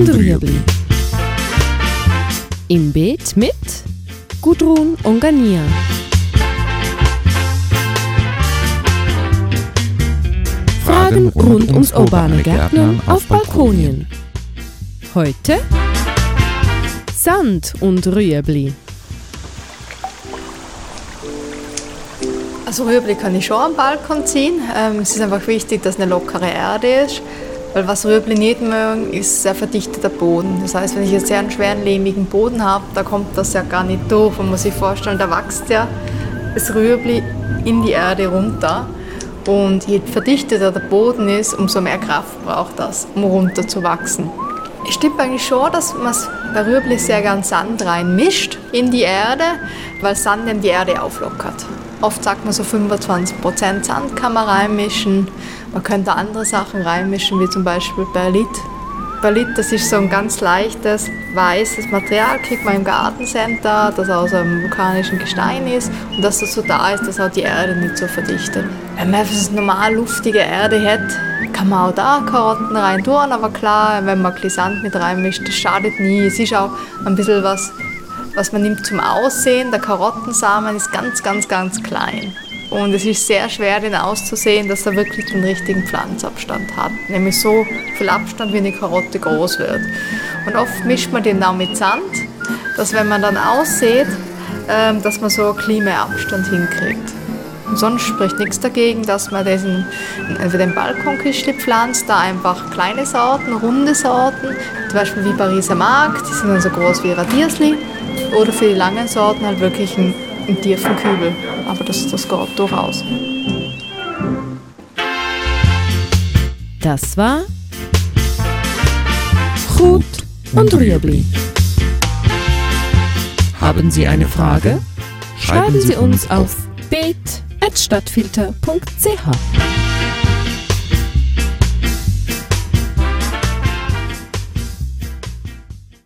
und Rüebli. Im Beet mit Gudrun und Gania. Fragen rund ums urbane Gärtnern auf Balkonien. Heute Sand und Rüebli. Also Rüebli kann ich schon am Balkon ziehen. Ähm, es ist einfach wichtig, dass eine lockere Erde ist. Weil was Rüebli nicht mögen, ist sehr verdichteter Boden. Das heißt, wenn ich jetzt sehr einen schweren, lehmigen Boden habe, da kommt das ja gar nicht durch. Man muss sich vorstellen, da wächst ja das Rüebli in die Erde runter. Und je verdichteter der Boden ist, umso mehr Kraft braucht das, um runter zu wachsen. Es stimmt eigentlich schon, dass man bei Rüebli sehr gern Sand reinmischt in die Erde, weil Sand dann die Erde auflockert. Oft sagt man so 25% Sand kann man reinmischen. Man könnte andere Sachen reinmischen, wie zum Beispiel Perlit. Perlit, das ist so ein ganz leichtes, weißes Material, kriegt man im Gartencenter, das aus einem vulkanischen Gestein ist und dass das so da ist, dass auch die Erde nicht so verdichtet. Wenn man einfach normal luftige Erde hat, kann man auch da Karotten rein tun, aber klar, wenn man Sand mit reinmischt, das schadet nie. Es ist auch ein bisschen was was man nimmt zum Aussehen. Der Karottensamen ist ganz, ganz, ganz klein. Und es ist sehr schwer, den auszusehen, dass er wirklich den richtigen Pflanzabstand hat. Nämlich so viel Abstand, wie eine Karotte groß wird. Und oft mischt man den dann mit Sand, dass wenn man dann aussieht, ähm, dass man so Klimaabstand hinkriegt. Und sonst spricht nichts dagegen, dass man diesen, entweder den Balkonküchli pflanzt, da einfach kleine Sorten, runde Sorten, zum Beispiel wie Pariser Markt, die sind dann so groß wie Radiersli oder für die langen Sorten halt wirklich einen, einen tiefen Kübel. Aber das, das geht durchaus. Das war Gut und Rüebli. Haben Sie eine Frage? Schreiben Sie uns auf beet.stadtfilter.ch.